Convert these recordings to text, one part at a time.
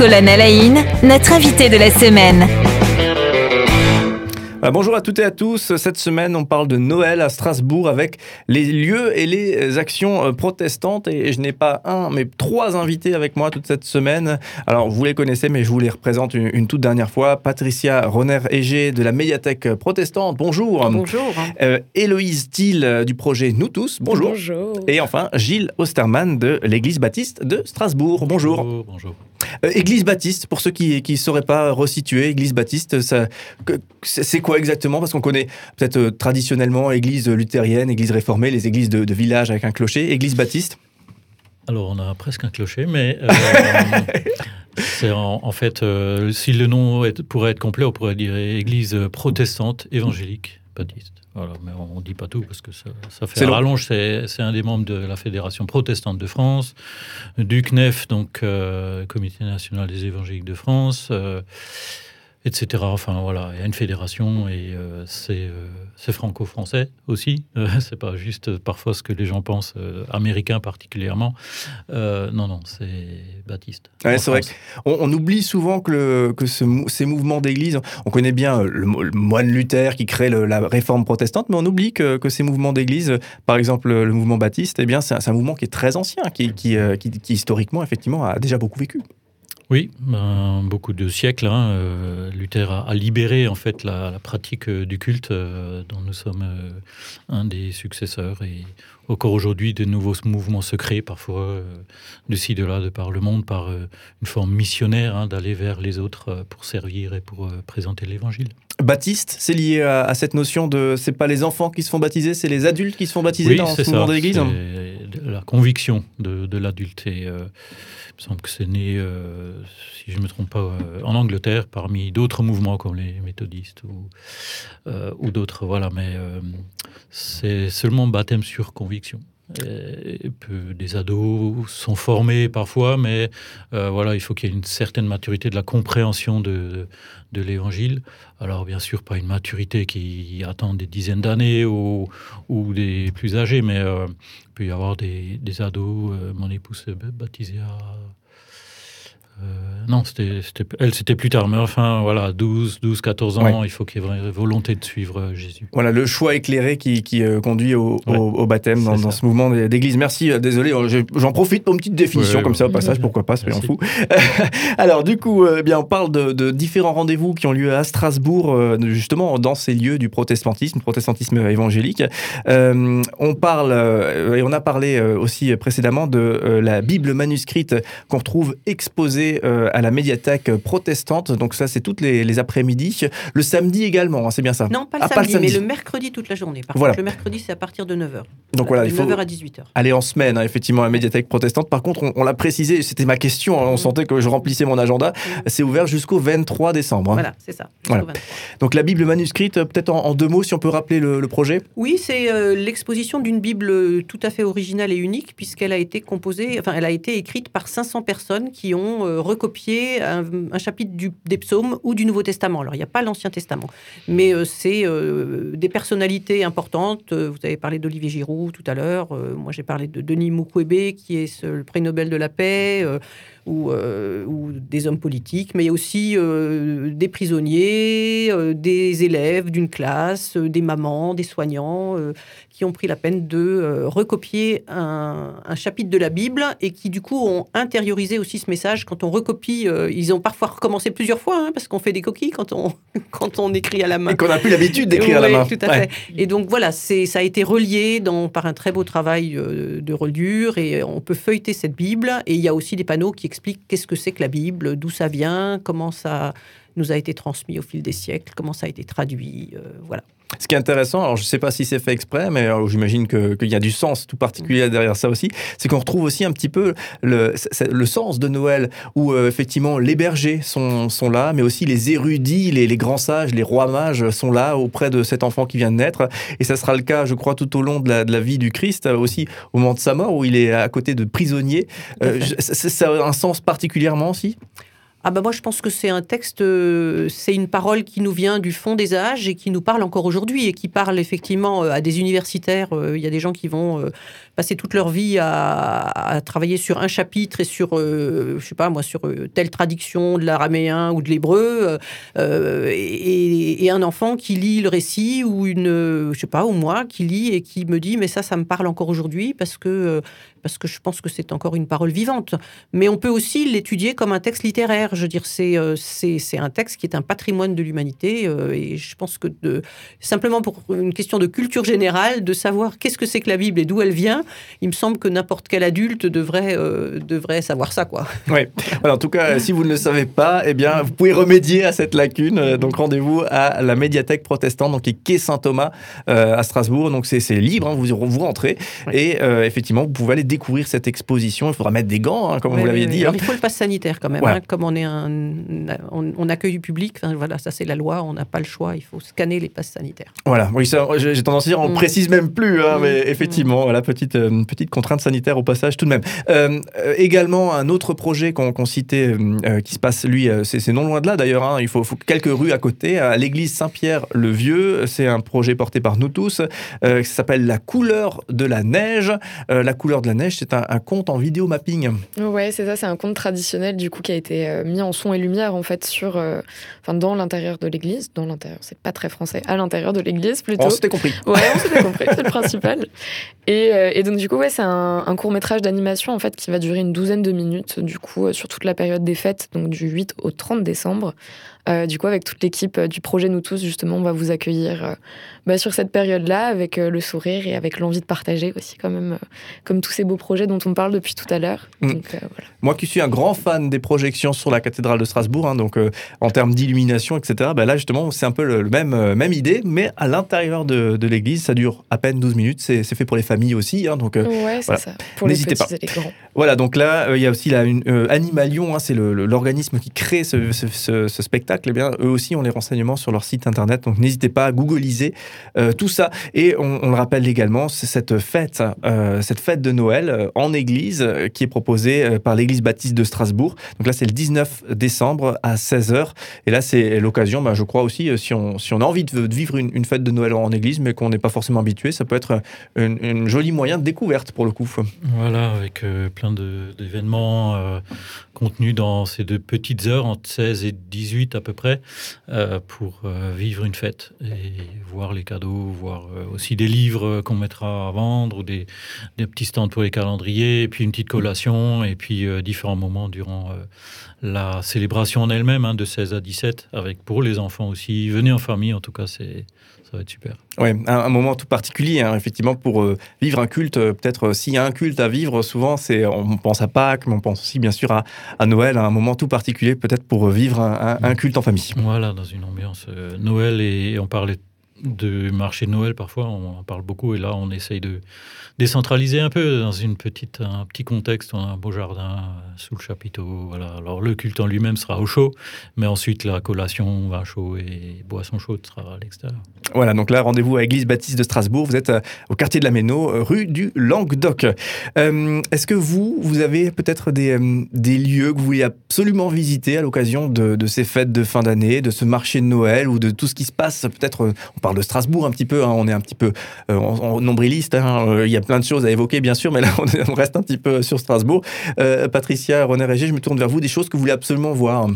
Colonel Aïn, notre invité de la semaine. Euh, bonjour à toutes et à tous. Cette semaine, on parle de Noël à Strasbourg avec les lieux et les actions euh, protestantes. Et je n'ai pas un, mais trois invités avec moi toute cette semaine. Alors, vous les connaissez, mais je vous les représente une, toute dernière fois. Patricia Roner-Égé de la médiathèque protestante. Bonjour. Bonjour. Euh, Héloïse Thiel du projet Nous tous. Bonjour. Bonjour. Et enfin, Gilles Osterman de l'église baptiste de Strasbourg. Bonjour. Bonjour. bonjour. Église baptiste, pour ceux qui ne sauraient pas resituer, Église baptiste, c'est quoi exactement? Parce qu'on connaît peut-être euh, traditionnellement Église luthérienne, Église réformée, les églises de, village avec un clocher. Église baptiste? Alors, on a presque un clocher, mais euh, c'est en, fait, euh, si le nom pourrait être complet, on pourrait dire Église protestante évangélique baptiste. Voilà, mais on ne dit pas tout parce que ça, ça fait rallonge. C'est un des membres de la Fédération protestante de France, du CNEF, donc Comité national des évangéliques de France etc. Enfin voilà, il y a une fédération et euh, euh, c'est franco-français aussi. Euh, c'est pas juste parfois ce que les gens pensent, américain particulièrement. non, non, c'est Baptiste. c'est vrai. On, on, oublie souvent que, le, que ce, ces mouvements d'église, on connaît bien le, moine Luther qui crée la réforme protestante, mais on oublie que, que ces mouvements d'église, par exemple le mouvement baptiste, eh bien c'est un, mouvement qui est très ancien, qui, qui, qui historiquement effectivement a déjà beaucoup vécu. Oui, ben, beaucoup de siècles. Hein, euh, Luther a, libéré en fait la, pratique euh, du culte euh, dont nous sommes un des successeurs et encore aujourd'hui de nouveaux mouvements secrets, parfois de ci de là, de par le monde, par une forme missionnaire hein, d'aller vers les autres pour servir et pour présenter l'Évangile. Baptiste, c'est lié à, cette notion de c'est pas les enfants qui se font baptiser, c'est les adultes qui se font baptiser dans ce mouvement de l'Église. La conviction de, de l'adulte et il me semble que c'est né, euh, si je ne me trompe pas, euh, en Angleterre, parmi d'autres mouvements comme les méthodistes ou, euh, ou d'autres. Voilà, mais c'est seulement baptême sur conviction. Et, des ados sont formés parfois, mais voilà, il faut qu'il y ait une certaine maturité de la compréhension de, de l'évangile. Alors, bien sûr, pas une maturité qui attend des dizaines d'années ou, ou, des plus âgés, mais il peut y avoir des, des ados. mon épouse s'est baptisée à euh, non, c'était, elle, c'était plus tard. Mais enfin, voilà, 12, 12 14 ans, il faut qu'il y ait volonté de suivre euh, Jésus. Voilà, le choix éclairé qui, qui euh, conduit au, au, baptême dans, dans, ce mouvement d'église. Merci, désolé, j'en profite pour une petite définition comme ça au passage, pourquoi pas, soyons fou. Alors, du coup, eh bien, on parle de, de différents rendez-vous qui ont lieu à Strasbourg, justement, dans ces lieux du protestantisme, protestantisme évangélique. on parle, et on a parlé aussi précédemment de la Bible manuscrite qu'on retrouve exposée euh, à la médiathèque protestante. Donc ça, c'est toutes les, après-midi. Le samedi également, hein, c'est bien ça Non, pas le, ah, samedi, mais le mercredi toute la journée. Par contre, le mercredi, c'est à partir de 9h. Donc voilà, il faut 9h à 18h. aller en semaine, hein, effectivement, à la médiathèque protestante. Par contre, on, l'a précisé, c'était ma question, hein, on sentait que je remplissais mon agenda. C'est ouvert jusqu'au 23 décembre. Voilà, c'est ça. Donc la Bible manuscrite, peut-être en, deux mots, si on peut rappeler le, projet Oui, c'est euh, l'exposition d'une Bible tout à fait originale et unique, puisqu'elle a été composée, enfin, elle a été écrite par 500 personnes qui ont euh, recopier un, chapitre du, des psaumes ou du Nouveau Testament. Alors, il n'y a pas l'Ancien Testament, mais euh, c'est euh, des personnalités importantes. Vous avez parlé d'Olivier Giroud tout à l'heure. Moi, j'ai parlé de Denis Mukwege, qui est le prix Nobel de la paix ou, ou, des hommes politiques, mais aussi des prisonniers, des élèves d'une classe, des mamans, des soignants, qui ont pris la peine de recopier un, chapitre de la Bible et qui du coup ont intériorisé aussi ce message. Quand on recopie, ils ont parfois recommencé plusieurs fois, hein, parce qu'on fait des coquilles quand on, quand on écrit à la main. Et qu'on n'a plus l'habitude d'écrire à la main. Tout à fait. Et donc voilà, ça a été relié dans, par un très beau travail de reliure et on peut feuilleter cette Bible. Et il y a aussi des panneaux qui explique qu'est-ce que c'est que la Bible, d'où ça vient, comment ça nous a été transmis au fil des siècles, comment ça a été traduit, euh, voilà. Ce qui est intéressant, alors je ne sais pas si c'est fait exprès, mais euh, j'imagine qu'il y a du sens tout particulier derrière ça aussi, c'est qu'on retrouve aussi un petit peu le, le sens de Noël, où euh, effectivement les bergers sont, sont, là, mais aussi les érudits, les, les, grands sages, les rois mages sont là auprès de cet enfant qui vient de naître. Et ça sera le cas, je crois, tout au long de la, de la vie du Christ, aussi au moment de sa mort, où il est à côté de prisonniers. ça a un sens particulièrement aussi? Ah bah moi je pense que c'est un texte, euh, c'est une parole qui nous vient du fond des âges et qui nous parle encore aujourd'hui et qui parle effectivement euh, à des universitaires. Euh, il y a des gens qui vont passer toute leur vie à, travailler sur un chapitre et sur, je sais pas moi, sur telle traduction de l'araméen ou de l'hébreu et, et, un enfant qui lit le récit ou une, je sais pas, ou moi qui lit et qui me dit mais ça, ça me parle encore aujourd'hui parce que parce que je pense que c'est encore une parole vivante. Mais on peut aussi l'étudier comme un texte littéraire. Je veux dire, c'est euh, c'est un texte qui est un patrimoine de l'humanité. Euh, et je pense que de, simplement pour une question de culture générale, de savoir qu'est-ce que c'est que la Bible et d'où elle vient, il me semble que n'importe quel adulte devrait, euh, devrait savoir ça. Quoi. Oui, en tout cas, si vous ne le savez pas, eh bien, vous pouvez remédier à cette lacune. Donc rendez-vous à la médiathèque protestante, donc qui est quai Saint-Thomas à Strasbourg. Donc c'est libre, hein, vous, vous rentrez. Et effectivement, vous pouvez aller découvrir cette exposition. Il faudra mettre des gants, hein, comme vous l'aviez dit. Hein. Il faut le pass sanitaire quand même. Comme on est un, on, accueille du public, voilà, ça c'est la loi, on n'a pas le choix. Il faut scanner les passes sanitaires. Voilà, oui, j'ai tendance à dire, on ne mm. précise même plus, mm. mais effectivement, voilà, petite, euh, petite contrainte sanitaire au passage tout de même. Euh, euh, également, un autre projet qu'on citait, qui se passe, lui, c'est non loin de là d'ailleurs, il faut, faut, quelques rues à côté, à l'église Saint-Pierre-le-Vieux. C'est un projet porté par nous tous, qui s'appelle La couleur de la neige. la couleur de la neige, c'est un, conte en vidéo mapping. Ouais, c'est ça, c'est un conte traditionnel du coup qui a été euh, mis en son et lumière en fait sur, euh, enfin dans l'intérieur de l'église, dans l'intérieur, c'est pas très français, à l'intérieur de l'église plutôt. On s'était compris. Ouais, on s'était compris, c'est le principal. Et, euh, et, donc du coup, ouais, c'est un, un, court métrage d'animation en fait qui va durer une douzaine de minutes du coup sur toute la période des fêtes, donc du 8 au 30 décembre. Euh, du coup, avec toute l'équipe euh, du projet Nous Tous, justement, on va vous accueillir euh, bah, sur cette période-là avec le sourire et avec l'envie de partager aussi, quand même, comme tous ces beaux projets dont on parle depuis tout à l'heure. Mm. Moi qui suis un grand fan des projections sur la cathédrale de Strasbourg, hein, donc en termes d'illumination, etc., bah, là justement, c'est un peu le, même, même idée, mais à l'intérieur de, de l'église, ça dure à peine 12 minutes. C'est fait pour les familles aussi. Hein, donc, ouais, c'est ça. Pour N'hésitez pas. les grands. Voilà, donc là, il y a aussi la, une, Animalion, hein, c'est l'organisme qui crée ce, spectacle eh bien, eux aussi ont les renseignements sur leur site internet. Donc n'hésitez pas à googliser euh, tout ça. Et on, le rappelle également, cette fête, euh, cette fête de Noël euh, en église qui est proposée par l'église baptiste de Strasbourg. Donc là, c'est le 19 décembre à 16h. Et là, c'est l'occasion, bah, je crois aussi, si on, si on a envie de, vivre une, fête de Noël en église, mais qu'on n'est pas forcément habitué, ça peut être un joli moyen de découverte pour le coup. Voilà, avec plein d'événements contenus dans ces deux petites heures, entre 16 et 18 à peu près, euh, pour euh, vivre une fête et voir les cadeaux, voir euh, aussi des livres qu'on mettra à vendre ou des, des, petits stands pour les calendriers, et puis une petite collation, et puis différents moments durant la célébration en elle-même, hein, de 16 à 17, avec pour les enfants aussi. Venez en famille, en tout cas, c'est ça va être super. Ouais, un, moment tout particulier, hein, effectivement, pour euh, vivre un culte. Euh, peut-être euh, s'il y a un culte à vivre, souvent, c'est on pense à Pâques, mais on pense aussi, bien sûr, à, à Noël, un moment tout particulier, peut-être pour vivre un, culte en famille. Voilà, dans une ambiance Noël, et on parlait de marché de Noël parfois, on en parle beaucoup, et là, on essaye de décentraliser un peu dans une petite, un petit contexte, un beau jardin euh, sous le chapiteau. Voilà. Alors le culte en lui-même sera au chaud, mais ensuite la collation, vin chaud et boisson chaude sera à l'extérieur. Voilà, donc là, rendez-vous à Église Baptiste de Strasbourg. Vous êtes euh, au quartier de la Méno, euh, rue du Languedoc. Est-ce que vous, vous avez peut-être des, des, lieux que vous voulez absolument visiter à l'occasion de, ces fêtes de fin d'année, de ce marché de Noël ou de tout ce qui se passe Peut-être, on parle de Strasbourg un petit peu, hein, on est un petit peu en, nombriliste. Hein, il y a plein de choses à évoquer, bien sûr, mais là, on, reste un petit peu sur Strasbourg. Euh, Patricia, René Régé, je me tourne vers vous, des choses que vous voulez absolument voir.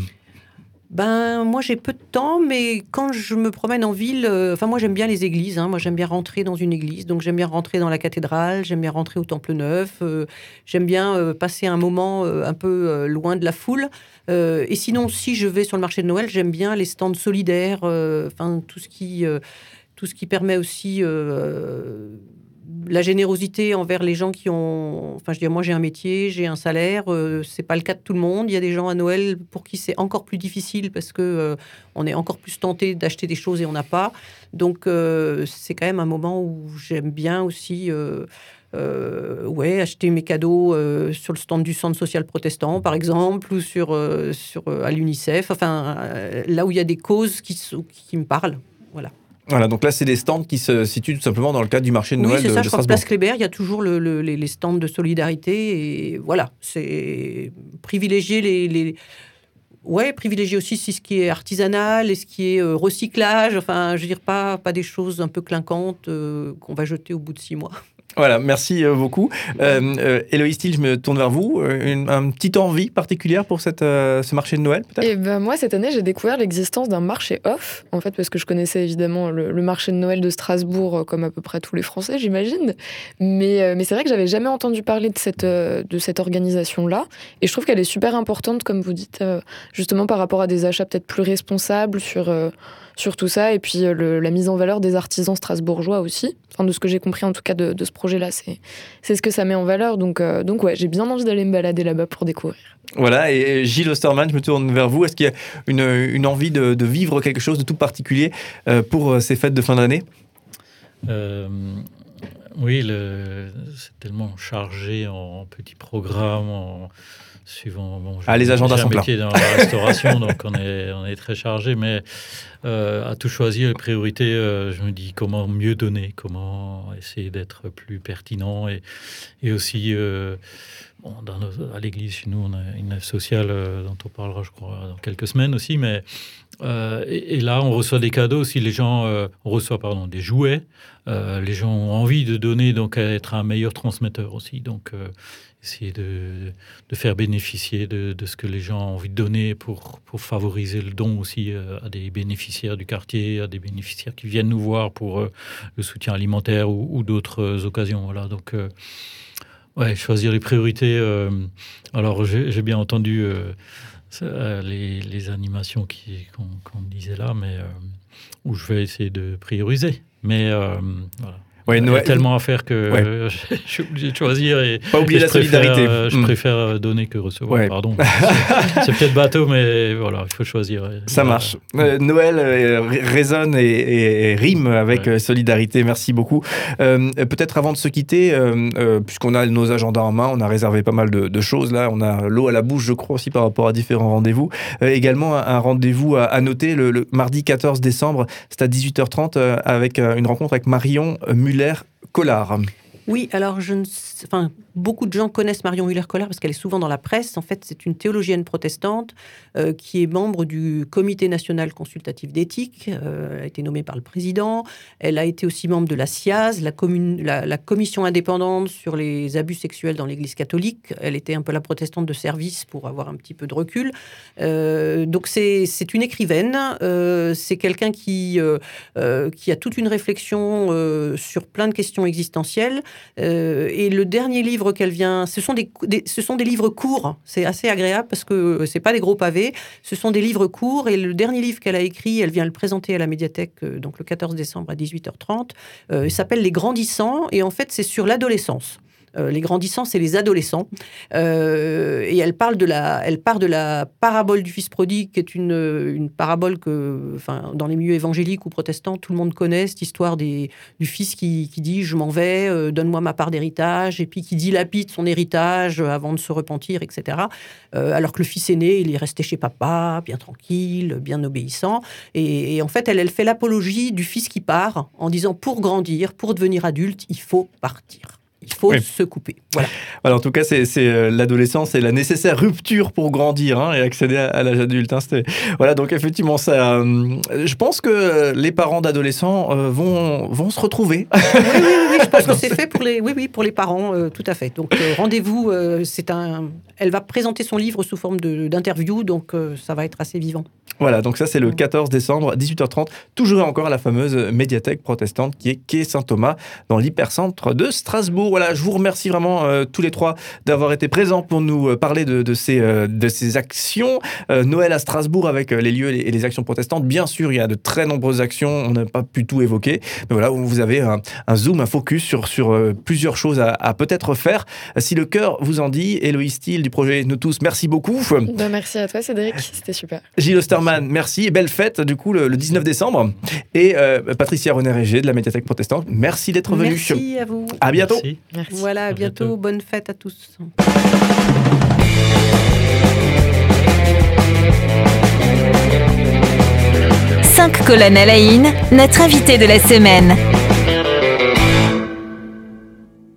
Ben, moi j'ai peu de temps, mais quand je me promène en ville, euh, enfin moi j'aime bien les églises, hein. moi j'aime bien rentrer dans une église, donc j'aime bien rentrer dans la cathédrale, j'aime bien rentrer au Temple Neuf, euh, j'aime bien passer un moment un peu loin de la foule. et sinon, si je vais sur le marché de Noël, j'aime bien les stands solidaires, enfin tout ce tout ce qui permet aussi la générosité envers les gens qui ont. Enfin, je dis, moi, j'ai un métier, j'ai un salaire. Euh, c'est pas le cas de tout le monde. Il y a des gens à Noël pour qui c'est encore plus difficile parce que euh, on est encore plus tenté d'acheter des choses et on n'a pas. Donc, euh, c'est quand même un moment où j'aime bien aussi. ouais, acheter mes cadeaux sur le stand du Centre social protestant, par exemple, ou sur, sur à l'UNICEF. Enfin, là où il y a des causes qui, qui me parlent. Voilà. Voilà, donc là, c'est des stands qui se situent tout simplement dans le cadre du marché de Noël oui, c'est ça, je crois que Place Kléber, il y a toujours les, stands de solidarité. Et voilà, c'est privilégier les, Ouais, privilégier aussi ce qui est artisanal et ce qui est recyclage. Enfin, je veux dire, pas, pas des choses un peu clinquantes qu'on va jeter au bout de six mois. Voilà, merci euh, beaucoup. Euh, euh, Héloïse Thiel, je me tourne vers vous. Une, petite envie particulière pour ce marché de Noël, peut-être? Eh ben, Moi, cette année, j'ai découvert l'existence d'un marché off, en fait, parce que je connaissais évidemment le, marché de Noël de Strasbourg, comme à peu près tous les Français, j'imagine. Mais, mais c'est vrai que j'avais jamais entendu parler de cette, de cette organisation-là. Et je trouve qu'elle est super importante, comme vous dites, justement par rapport à des achats peut-être plus responsables sur sur tout ça. Et puis euh, la mise en valeur des artisans strasbourgeois aussi. Enfin, de ce que j'ai compris en tout cas de, ce projet-là, c'est, c'est ce que ça met en valeur. Donc, euh, donc ouais, j'ai bien envie d'aller me balader là-bas pour découvrir. Voilà, et Gilles Osterman, je me tourne vers vous. Est-ce qu'il y a une, une envie de, de, vivre quelque chose de tout particulier euh, pour ces fêtes de fin d'année? Oui, le, c'est tellement chargé en petits programmes, en suivant. Bon, ah, les agendas sont métier dans la restauration, donc on est, on est très chargé. Mais euh, à tout choisir, les priorités, euh, je me dis comment mieux donner, comment essayer d'être plus pertinent et, et aussi. Euh, à l'église, chez nous, on a une œuvre sociale dont on parlera, je crois, dans quelques semaines aussi. Mais et, et, là, on reçoit des cadeaux aussi. Les gens, on reçoit pardon des jouets. les gens ont envie de donner, donc être un meilleur transmetteur aussi. Donc, essayer de, de, faire bénéficier de, de, ce que les gens ont envie de donner pour, pour favoriser le don aussi euh, à des bénéficiaires du quartier, à des bénéficiaires qui viennent nous voir pour euh, le soutien alimentaire ou, d'autres euh, occasions. Voilà, donc, ouais, choisir les priorités. alors, j'ai bien entendu les, les, animations qu'on disait là, mais où je vais essayer de prioriser. Mais voilà. Ouais, Il y a tellement à faire que je suis obligé de choisir. Et, Pas oublier la solidarité. Euh, je mm. préfère euh, donner que recevoir. Pardon. C'est peut-être bateau, mais voilà, il faut choisir. Ça marche. Euh, Noël résonne et, rime avec solidarité. Merci beaucoup. peut-être avant de se quitter, puisqu'on a nos agendas en main, on a réservé pas mal de, choses là. On a l'eau à la bouche, je crois aussi par rapport à différents rendez-vous. également un, rendez-vous à, noter le, mardi 14 décembre, c'est à 18h30 avec une rencontre avec Marion Muller Muller-Collard. Oui, alors je ne enfin, beaucoup de gens connaissent Marion Muller-Collard parce qu'elle est souvent dans la presse. En fait, c'est une théologienne protestante euh, qui est membre du Comité national consultatif d'éthique. Euh, elle a été nommée par le président. Elle a été aussi membre de la SIAZ, la, commission indépendante sur les abus sexuels dans l'Église catholique. Elle était un peu la protestante de service pour avoir un petit peu de recul. Euh, donc c'est une écrivaine. c'est quelqu'un qui, qui a toute une réflexion sur plein de questions existentielles. et le dernier livre qu'elle vient, ce sont des, ce sont des livres courts. C'est assez agréable parce que c'est pas des gros pavés. Ce sont des livres courts et le dernier livre qu'elle a écrit, elle vient le présenter à la médiathèque euh, donc le 14 décembre à 18h30. Euh, il s'appelle Les Grandissants et en fait c'est sur l'adolescence. Euh, les grandissants, c'est les adolescents. Euh, et elle parle de la, elle part de la parabole du fils prodigue, qui est une, une parabole que, enfin, dans les milieux évangéliques ou protestants, tout le monde connaît cette histoire des, du fils qui, qui dit je m'en vais, euh, donne-moi ma part d'héritage, et puis qui dilapide son héritage avant de se repentir, etc. alors que le fils aîné, il est resté chez papa, bien tranquille, bien obéissant. Et, et en fait, elle, elle fait l'apologie du fils qui part en disant pour grandir, pour devenir adulte, il faut partir il faut se couper. Voilà. en tout cas, c'est euh, l'adolescence et la nécessaire rupture pour grandir hein, et accéder à, l'âge adulte. Hein, voilà, donc effectivement, ça, euh, je pense que les parents d'adolescents euh, vont, vont se retrouver. Oui, oui, oui, je pense que c'est fait pour les, oui, oui, pour les parents, tout à fait. Donc rendez-vous, c'est un, elle va présenter son livre sous forme d'interview, donc ça va être assez vivant. Voilà, donc ça c'est le 14 décembre, 18h30, toujours et encore à la fameuse médiathèque protestante qui est quai Saint-Thomas dans l'hypercentre de Strasbourg. Voilà, je vous remercie vraiment euh, tous les trois d'avoir été présents pour nous euh, parler de, ces, euh, de ces actions. Noël à Strasbourg avec les lieux et les actions protestantes. Bien sûr, il y a de très nombreuses actions, on n'a pas pu tout évoquer, mais voilà, vous avez un, zoom, un focus sur, sur plusieurs choses à, peut-être faire. Si le cœur vous en dit, Héloïse Steele du projet Nous tous, merci beaucoup. Ben, merci à toi Cédric, c'était super. Gilles Osterman, merci et belle fête du coup le, 19 décembre. Et Patricia René-Régé de la médiathèque protestante, merci d'être venue. Merci à vous. À bientôt. Merci. Voilà, à, bientôt. Bonne fête à tous. Cinq colonnes à la notre invité de la semaine.